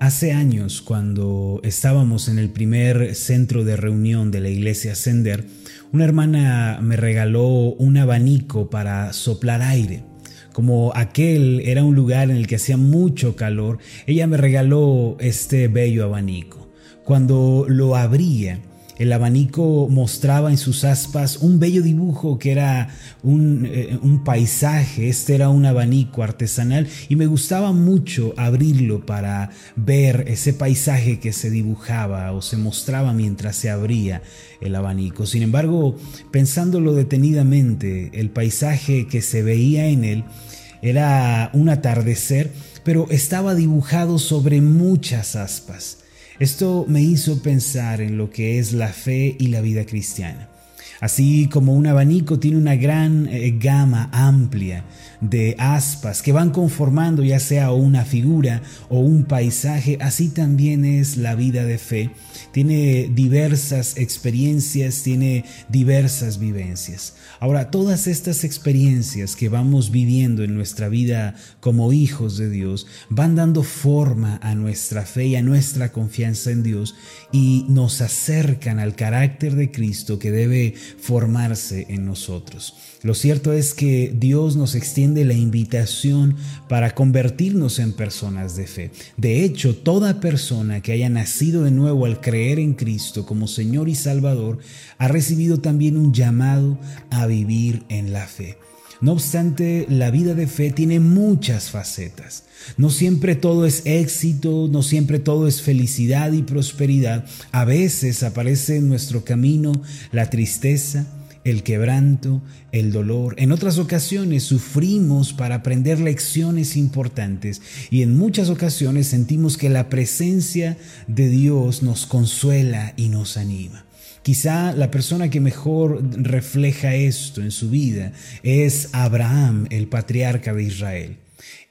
Hace años, cuando estábamos en el primer centro de reunión de la iglesia Sender, una hermana me regaló un abanico para soplar aire. Como aquel era un lugar en el que hacía mucho calor, ella me regaló este bello abanico. Cuando lo abría, el abanico mostraba en sus aspas un bello dibujo que era un, eh, un, paisaje, este era un abanico artesanal y me gustaba mucho abrirlo para ver ese paisaje que se dibujaba o se mostraba mientras se abría el abanico. Sin embargo, pensándolo detenidamente, el paisaje que se veía en él era un atardecer, pero estaba dibujado sobre muchas aspas. Esto me hizo pensar en lo que es la fe y la vida cristiana. Así como un abanico tiene una gran eh, gama amplia de aspas que van conformando ya sea una figura o un paisaje, así también es la vida de fe. Tiene diversas experiencias, tiene diversas vivencias. Ahora, todas estas experiencias que vamos viviendo en nuestra vida como hijos de Dios van dando forma a nuestra fe y a nuestra confianza en Dios y nos acercan al carácter de Cristo que debe formarse en nosotros. Lo cierto es que Dios nos extiende la invitación para convertirnos en personas de fe. De hecho, toda persona que haya nacido de nuevo al creer en Cristo como Señor y Salvador ha recibido también un llamado a vivir en la fe. No obstante, la vida de fe tiene muchas facetas. No siempre todo es éxito, no siempre todo es felicidad y prosperidad. A veces aparece en nuestro camino la tristeza, el quebranto, el dolor. En otras ocasiones sufrimos para aprender lecciones importantes y en muchas ocasiones sentimos que la presencia de Dios nos consuela y nos anima. Quizá la persona que mejor refleja esto en su vida es Abraham, el patriarca de Israel.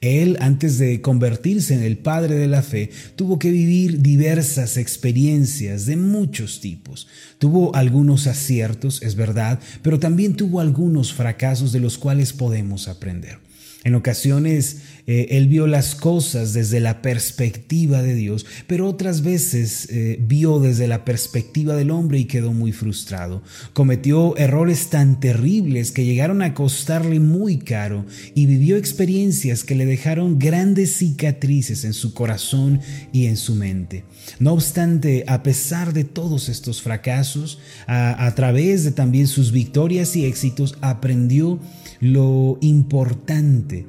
Él, antes de convertirse en el padre de la fe, tuvo que vivir diversas experiencias de muchos tipos. Tuvo algunos aciertos, es verdad, pero también tuvo algunos fracasos de los cuales podemos aprender. En ocasiones eh, él vio las cosas desde la perspectiva de Dios, pero otras veces eh, vio desde la perspectiva del hombre y quedó muy frustrado. Cometió errores tan terribles que llegaron a costarle muy caro y vivió experiencias que le dejaron grandes cicatrices en su corazón y en su mente. No obstante, a pesar de todos estos fracasos, a, a través de también sus victorias y éxitos, aprendió lo importante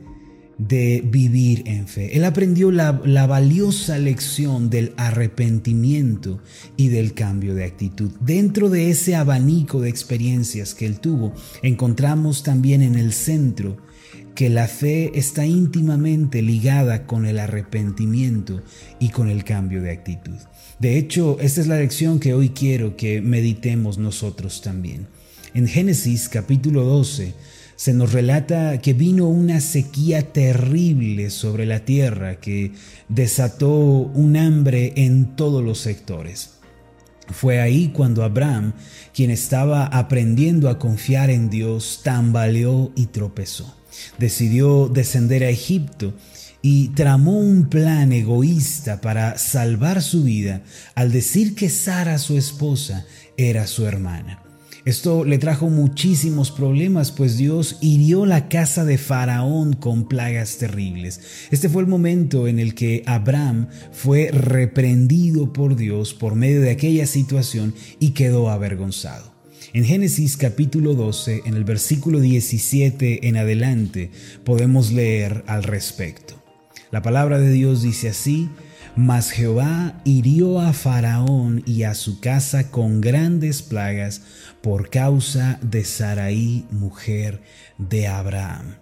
de vivir en fe. Él aprendió la, valiosa lección del arrepentimiento y del cambio de actitud. Dentro de ese abanico de experiencias que él tuvo, encontramos también en el centro que la fe está íntimamente ligada con el arrepentimiento y con el cambio de actitud. De hecho, esta es la lección que hoy quiero que meditemos nosotros también. En Génesis capítulo 12, se nos relata que vino una sequía terrible sobre la tierra que desató un hambre en todos los sectores. Fue ahí cuando Abraham, quien estaba aprendiendo a confiar en Dios, tambaleó y tropezó. Decidió descender a Egipto y tramó un plan egoísta para salvar su vida al decir que Sara, su esposa, era su hermana. Esto le trajo muchísimos problemas, pues Dios hirió la casa de Faraón con plagas terribles. Este fue el momento en el que Abraham fue reprendido por Dios por medio de aquella situación y quedó avergonzado. En Génesis capítulo 12, en el versículo 17 en adelante, podemos leer al respecto. La palabra de Dios dice así, mas Jehová hirió a Faraón y a su casa con grandes plagas por causa de Saraí, mujer de Abraham.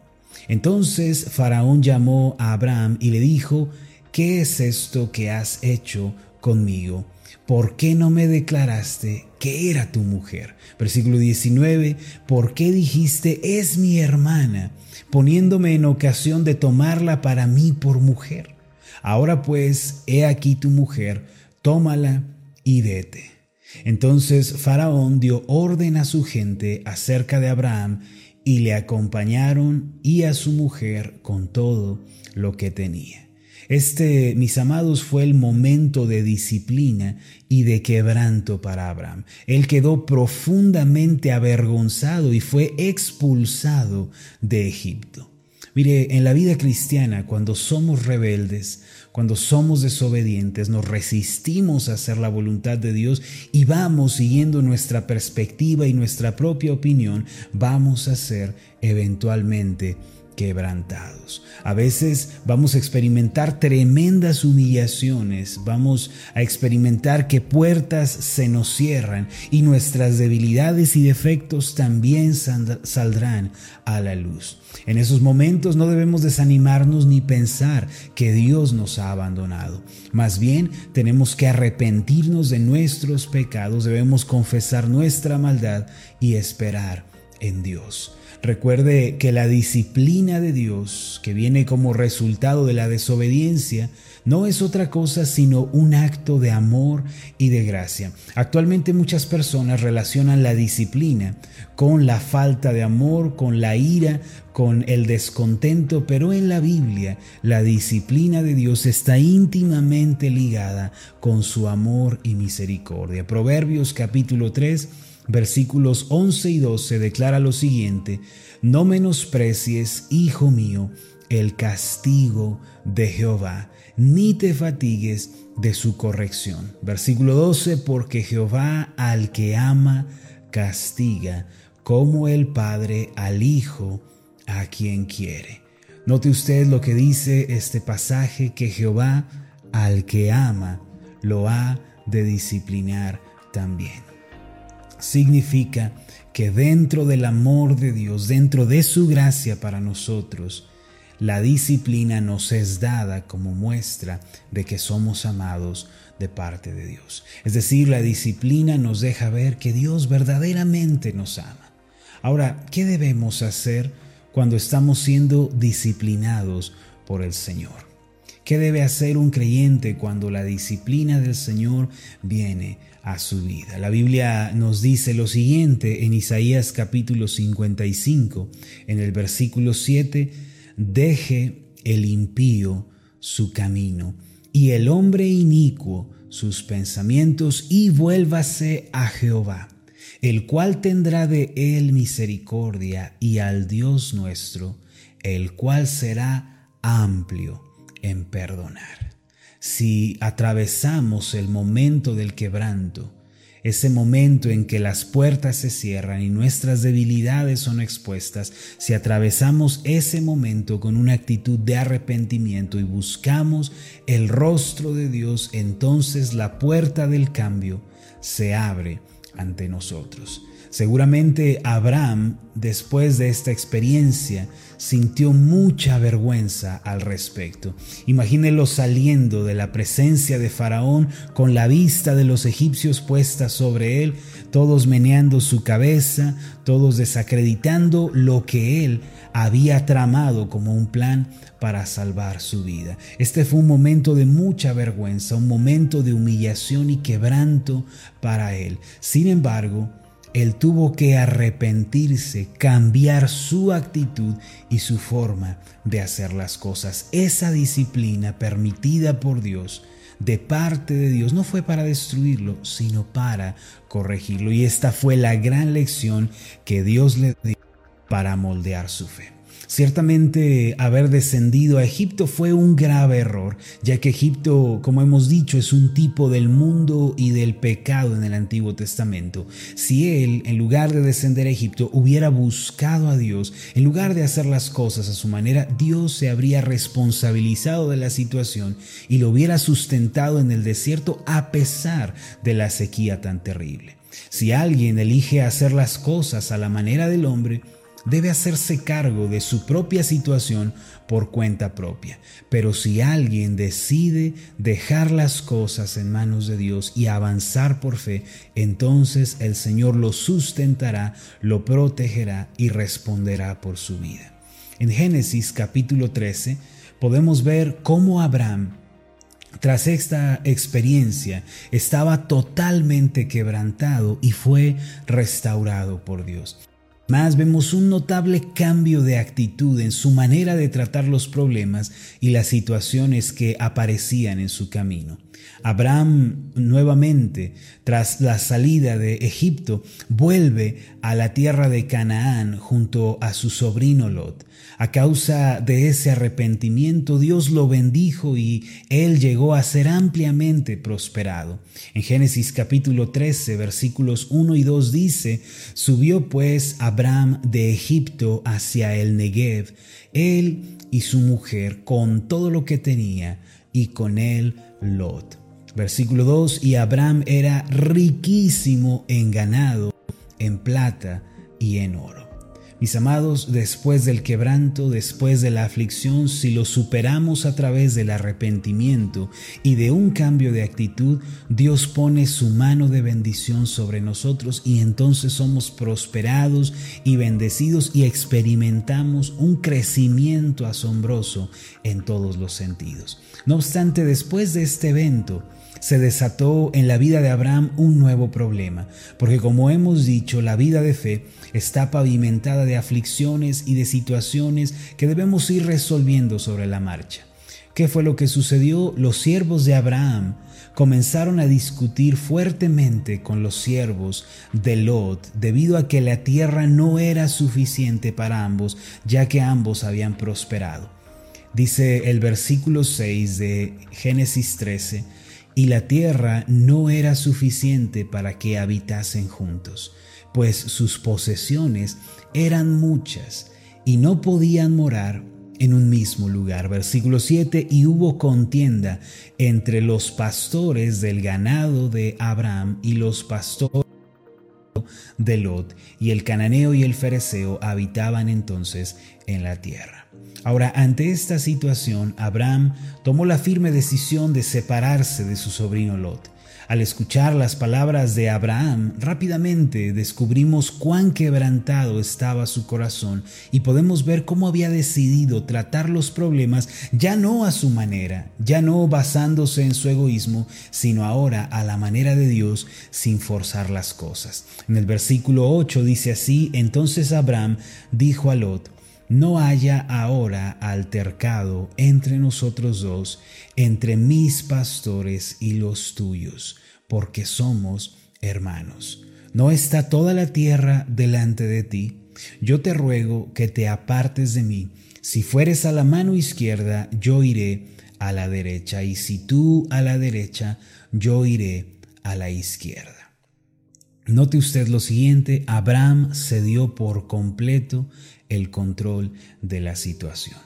Entonces Faraón llamó a Abraham y le dijo, ¿qué es esto que has hecho conmigo? ¿Por qué no me declaraste que era tu mujer? Versículo 19, ¿por qué dijiste es mi hermana, poniéndome en ocasión de tomarla para mí por mujer? Ahora pues, he aquí tu mujer, tómala y vete. Entonces Faraón dio orden a su gente acerca de Abraham y le acompañaron y a su mujer con todo lo que tenía. Este, mis amados, fue el momento de disciplina y de quebranto para Abraham. Él quedó profundamente avergonzado y fue expulsado de Egipto. Mire, en la vida cristiana, cuando somos rebeldes, cuando somos desobedientes, nos resistimos a hacer la voluntad de Dios y vamos siguiendo nuestra perspectiva y nuestra propia opinión, vamos a ser eventualmente quebrantados. A veces vamos a experimentar tremendas humillaciones, vamos a experimentar que puertas se nos cierran y nuestras debilidades y defectos también saldrán a la luz. En esos momentos no debemos desanimarnos ni pensar que Dios nos ha abandonado. Más bien tenemos que arrepentirnos de nuestros pecados, debemos confesar nuestra maldad y esperar en Dios. Recuerde que la disciplina de Dios, que viene como resultado de la desobediencia, no es otra cosa sino un acto de amor y de gracia. Actualmente muchas personas relacionan la disciplina con la falta de amor, con la ira, con el descontento, pero en la Biblia la disciplina de Dios está íntimamente ligada con su amor y misericordia. Proverbios capítulo 3 versículos 11 y 12 declara lo siguiente, no menosprecies, hijo mío, el castigo de Jehová, ni te fatigues de su corrección. Versículo 12, porque Jehová al que ama castiga, como el Padre al Hijo a quien quiere. Note usted lo que dice este pasaje, que Jehová al que ama lo ha de disciplinar también significa que dentro del amor de Dios, dentro de su gracia para nosotros, la disciplina nos es dada como muestra de que somos amados de parte de Dios. Es decir, la disciplina nos deja ver que Dios verdaderamente nos ama. Ahora, ¿qué debemos hacer cuando estamos siendo disciplinados por el Señor? ¿Qué debe hacer un creyente cuando la disciplina del Señor viene a su vida. La Biblia nos dice lo siguiente en Isaías capítulo 55, en el versículo 7, deje el impío su camino y el hombre inicuo sus pensamientos y vuélvase a Jehová, el cual tendrá de él misericordia y al Dios nuestro, el cual será amplio en perdonar si atravesamos el momento del quebranto, ese momento en que las puertas se cierran y nuestras debilidades son expuestas, si atravesamos ese momento con una actitud de arrepentimiento y buscamos el rostro de Dios, entonces la puerta del cambio se abre ante nosotros. Seguramente Abraham, después de esta experiencia, sintió mucha vergüenza al respecto. Imagínelo saliendo de la presencia de Faraón con la vista de los egipcios puesta sobre él, todos meneando su cabeza, todos desacreditando lo que él había tramado como un plan para salvar su vida. Este fue un momento de mucha vergüenza, un momento de humillación y quebranto para él. Sin embargo, él tuvo que arrepentirse, cambiar su actitud y su forma de hacer las cosas. Esa disciplina permitida por Dios, de parte de Dios, no fue para destruirlo, sino para corregirlo. Y esta fue la gran lección que Dios le dio para moldear su fe. Ciertamente haber descendido a Egipto fue un grave error, ya que Egipto, como hemos dicho, es un tipo del mundo y del pecado en el Antiguo Testamento. Si él, en lugar de descender a Egipto, hubiera buscado a Dios, en lugar de hacer las cosas a su manera, Dios se habría responsabilizado de la situación y lo hubiera sustentado en el desierto a pesar de la sequía tan terrible. Si alguien elige hacer las cosas a la manera del hombre, debe hacerse cargo de su propia situación por cuenta propia. Pero si alguien decide dejar las cosas en manos de Dios y avanzar por fe, entonces el Señor lo sustentará, lo protegerá y responderá por su vida. En Génesis capítulo 13 podemos ver cómo Abraham tras esta experiencia estaba totalmente quebrantado y fue restaurado por Dios. Más vemos un notable cambio de actitud en su manera de tratar los problemas y las situaciones que aparecían en su camino. Abraham nuevamente, tras la salida de Egipto, vuelve a la tierra de Canaán junto a su sobrino Lot. A causa de ese arrepentimiento, Dios lo bendijo y él llegó a ser ampliamente prosperado. En Génesis capítulo 13, versículos 1 y 2 dice, Subió pues Abraham de Egipto hacia el Negev, él y su mujer, con todo lo que tenía, y con él Lot. Versículo 2, y Abraham era riquísimo en ganado, en plata y en oro. Mis amados, después del quebranto, después de la aflicción, si lo superamos a través del arrepentimiento y de un cambio de actitud, Dios pone su mano de bendición sobre nosotros y entonces somos prosperados y bendecidos y experimentamos un crecimiento asombroso en todos los sentidos. No obstante, después de este evento, se desató en la vida de Abraham un nuevo problema, porque como hemos dicho, la vida de fe está pavimentada de aflicciones y de situaciones que debemos ir resolviendo sobre la marcha. ¿Qué fue lo que sucedió? Los siervos de Abraham comenzaron a discutir fuertemente con los siervos de Lot debido a que la tierra no era suficiente para ambos, ya que ambos habían prosperado. Dice el versículo 6 de Génesis 13, y la tierra no era suficiente para que habitasen juntos, pues sus posesiones eran muchas y no podían morar en un mismo lugar. Versículo 7, y hubo contienda entre los pastores del ganado de Abraham y los pastores de Lot, y el cananeo y el fereceo habitaban entonces en la tierra. Ahora, ante esta situación, Abraham tomó la firme decisión de separarse de su sobrino Lot. Al escuchar las palabras de Abraham, rápidamente descubrimos cuán quebrantado estaba su corazón y podemos ver cómo había decidido tratar los problemas ya no a su manera, ya no basándose en su egoísmo, sino ahora a la manera de Dios sin forzar las cosas. En el versículo 8 dice así, entonces Abraham dijo a Lot, no haya ahora altercado entre nosotros dos, entre mis pastores y los tuyos, porque somos hermanos. ¿No está toda la tierra delante de ti? Yo te ruego que te apartes de mí. Si fueres a la mano izquierda, yo iré a la derecha, y si tú a la derecha, yo iré a la izquierda. Note usted lo siguiente, Abraham cedió por completo el control de la situación.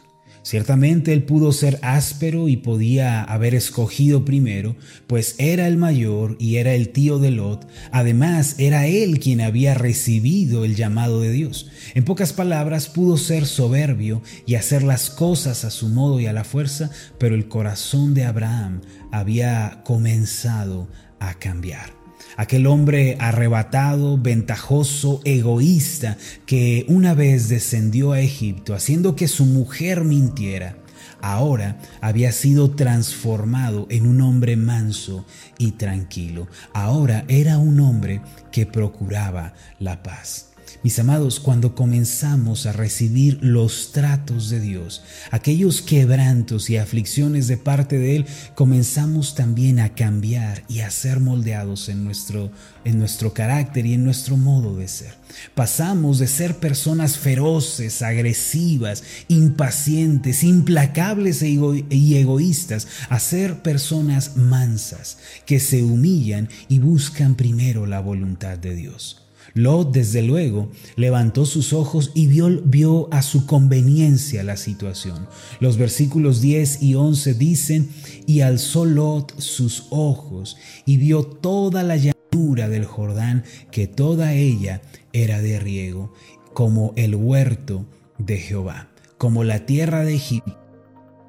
Ciertamente él pudo ser áspero y podía haber escogido primero, pues era el mayor y era el tío de Lot. Además, era él quien había recibido el llamado de Dios. En pocas palabras, pudo ser soberbio y hacer las cosas a su modo y a la fuerza, pero el corazón de Abraham había comenzado a cambiar aquel hombre arrebatado, ventajoso, egoísta, que una vez descendió a Egipto haciendo que su mujer mintiera, ahora había sido transformado en un hombre manso y tranquilo. Ahora era un hombre que procuraba la paz. Mis amados, cuando comenzamos a recibir los tratos de Dios, aquellos quebrantos y aflicciones de parte de Él, comenzamos también a cambiar y a ser moldeados en nuestro, en nuestro carácter y en nuestro modo de ser. Pasamos de ser personas feroces, agresivas, impacientes, implacables e y egoístas a ser personas mansas, que se humillan y buscan primero la voluntad de Dios. Lot, desde luego, levantó sus ojos y vio, vio, a su conveniencia la situación. Los versículos 10 y 11 dicen, y alzó Lot sus ojos y vio toda la llanura del Jordán, que toda ella era de riego, como el huerto de Jehová, como la tierra de Egipto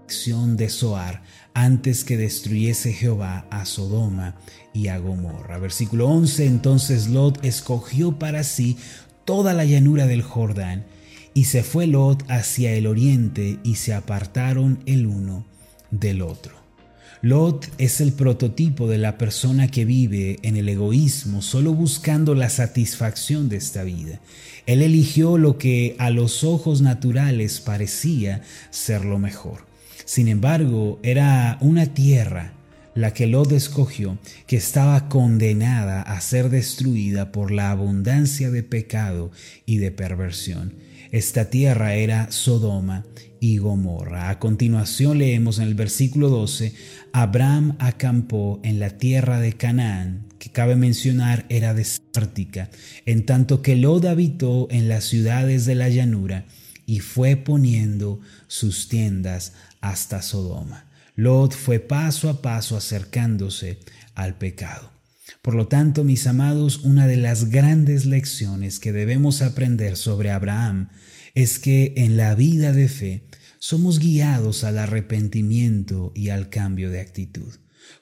de Zoar antes que destruyese Jehová a Sodoma y a Gomorra. Versículo 11, entonces Lot escogió para sí toda la llanura del Jordán, y se fue Lot hacia el oriente, y se apartaron el uno del otro. Lot es el prototipo de la persona que vive en el egoísmo solo buscando la satisfacción de esta vida. Él eligió lo que a los ojos naturales parecía ser lo mejor. Sin embargo, era una tierra la que Lot escogió, que estaba condenada a ser destruida por la abundancia de pecado y de perversión. Esta tierra era Sodoma y Gomorra. A continuación leemos en el versículo 12, Abraham acampó en la tierra de Canaán, que cabe mencionar era desértica, en tanto que Lot habitó en las ciudades de la llanura y fue poniendo sus tiendas hasta Sodoma. Lot fue paso a paso acercándose al pecado. Por lo tanto, mis amados, una de las grandes lecciones que debemos aprender sobre Abraham es que en la vida de fe somos guiados al arrepentimiento y al cambio de actitud.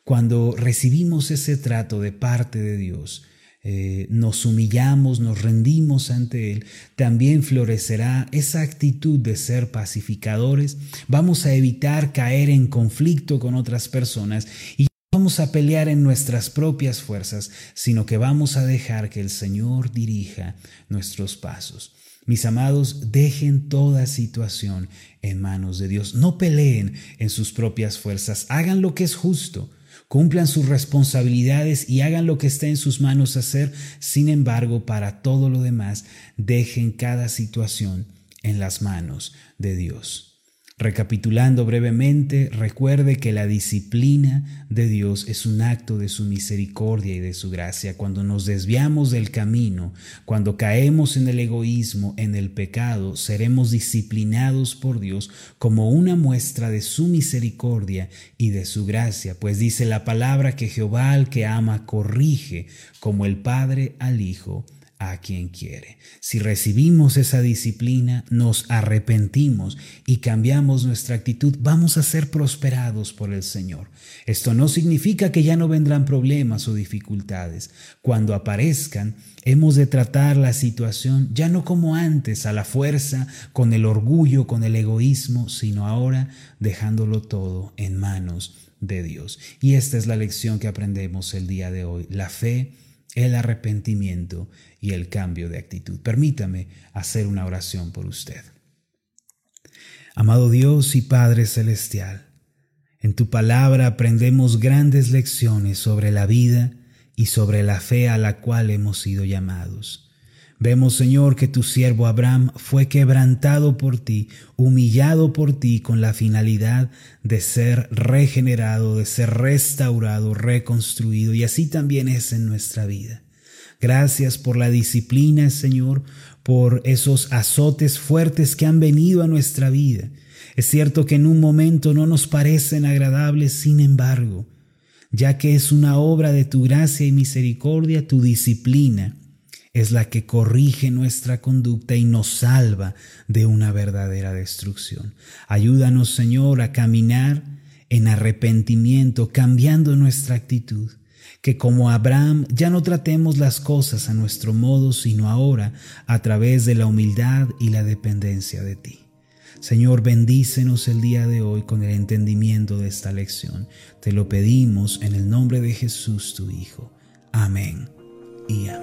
Cuando recibimos ese trato de parte de Dios, eh, nos humillamos, nos rendimos ante Él, también florecerá esa actitud de ser pacificadores. Vamos a evitar caer en conflicto con otras personas y vamos a pelear en nuestras propias fuerzas, sino que vamos a dejar que el Señor dirija nuestros pasos. Mis amados, dejen toda situación en manos de Dios. No peleen en sus propias fuerzas. Hagan lo que es justo cumplan sus responsabilidades y hagan lo que esté en sus manos hacer. Sin embargo, para todo lo demás, dejen cada situación en las manos de Dios. Recapitulando brevemente, recuerde que la disciplina de Dios es un acto de su misericordia y de su gracia. Cuando nos desviamos del camino, cuando caemos en el egoísmo, en el pecado, seremos disciplinados por Dios como una muestra de su misericordia y de su gracia, pues dice la palabra que Jehová al que ama corrige como el Padre al Hijo a quien quiere. Si recibimos esa disciplina, nos arrepentimos y cambiamos nuestra actitud, vamos a ser prosperados por el Señor. Esto no significa que ya no vendrán problemas o dificultades. Cuando aparezcan, hemos de tratar la situación ya no como antes, a la fuerza, con el orgullo, con el egoísmo, sino ahora dejándolo todo en manos de Dios. Y esta es la lección que aprendemos el día de hoy. La fe el arrepentimiento y el cambio de actitud. Permítame hacer una oración por usted. Amado Dios y Padre Celestial, en tu palabra aprendemos grandes lecciones sobre la vida y sobre la fe a la cual hemos sido llamados. Vemos, Señor, que tu siervo Abraham fue quebrantado por ti, humillado por ti con la finalidad de ser regenerado, de ser restaurado, reconstruido, y así también es en nuestra vida. Gracias por la disciplina, Señor, por esos azotes fuertes que han venido a nuestra vida. Es cierto que en un momento no nos parecen agradables, sin embargo, ya que es una obra de tu gracia y misericordia, tu disciplina, es la que corrige nuestra conducta y nos salva de una verdadera destrucción. Ayúdanos, Señor, a caminar en arrepentimiento, cambiando nuestra actitud. Que como Abraham ya no tratemos las cosas a nuestro modo, sino ahora a través de la humildad y la dependencia de ti. Señor, bendícenos el día de hoy con el entendimiento de esta lección. Te lo pedimos en el nombre de Jesús, tu Hijo. Amén y.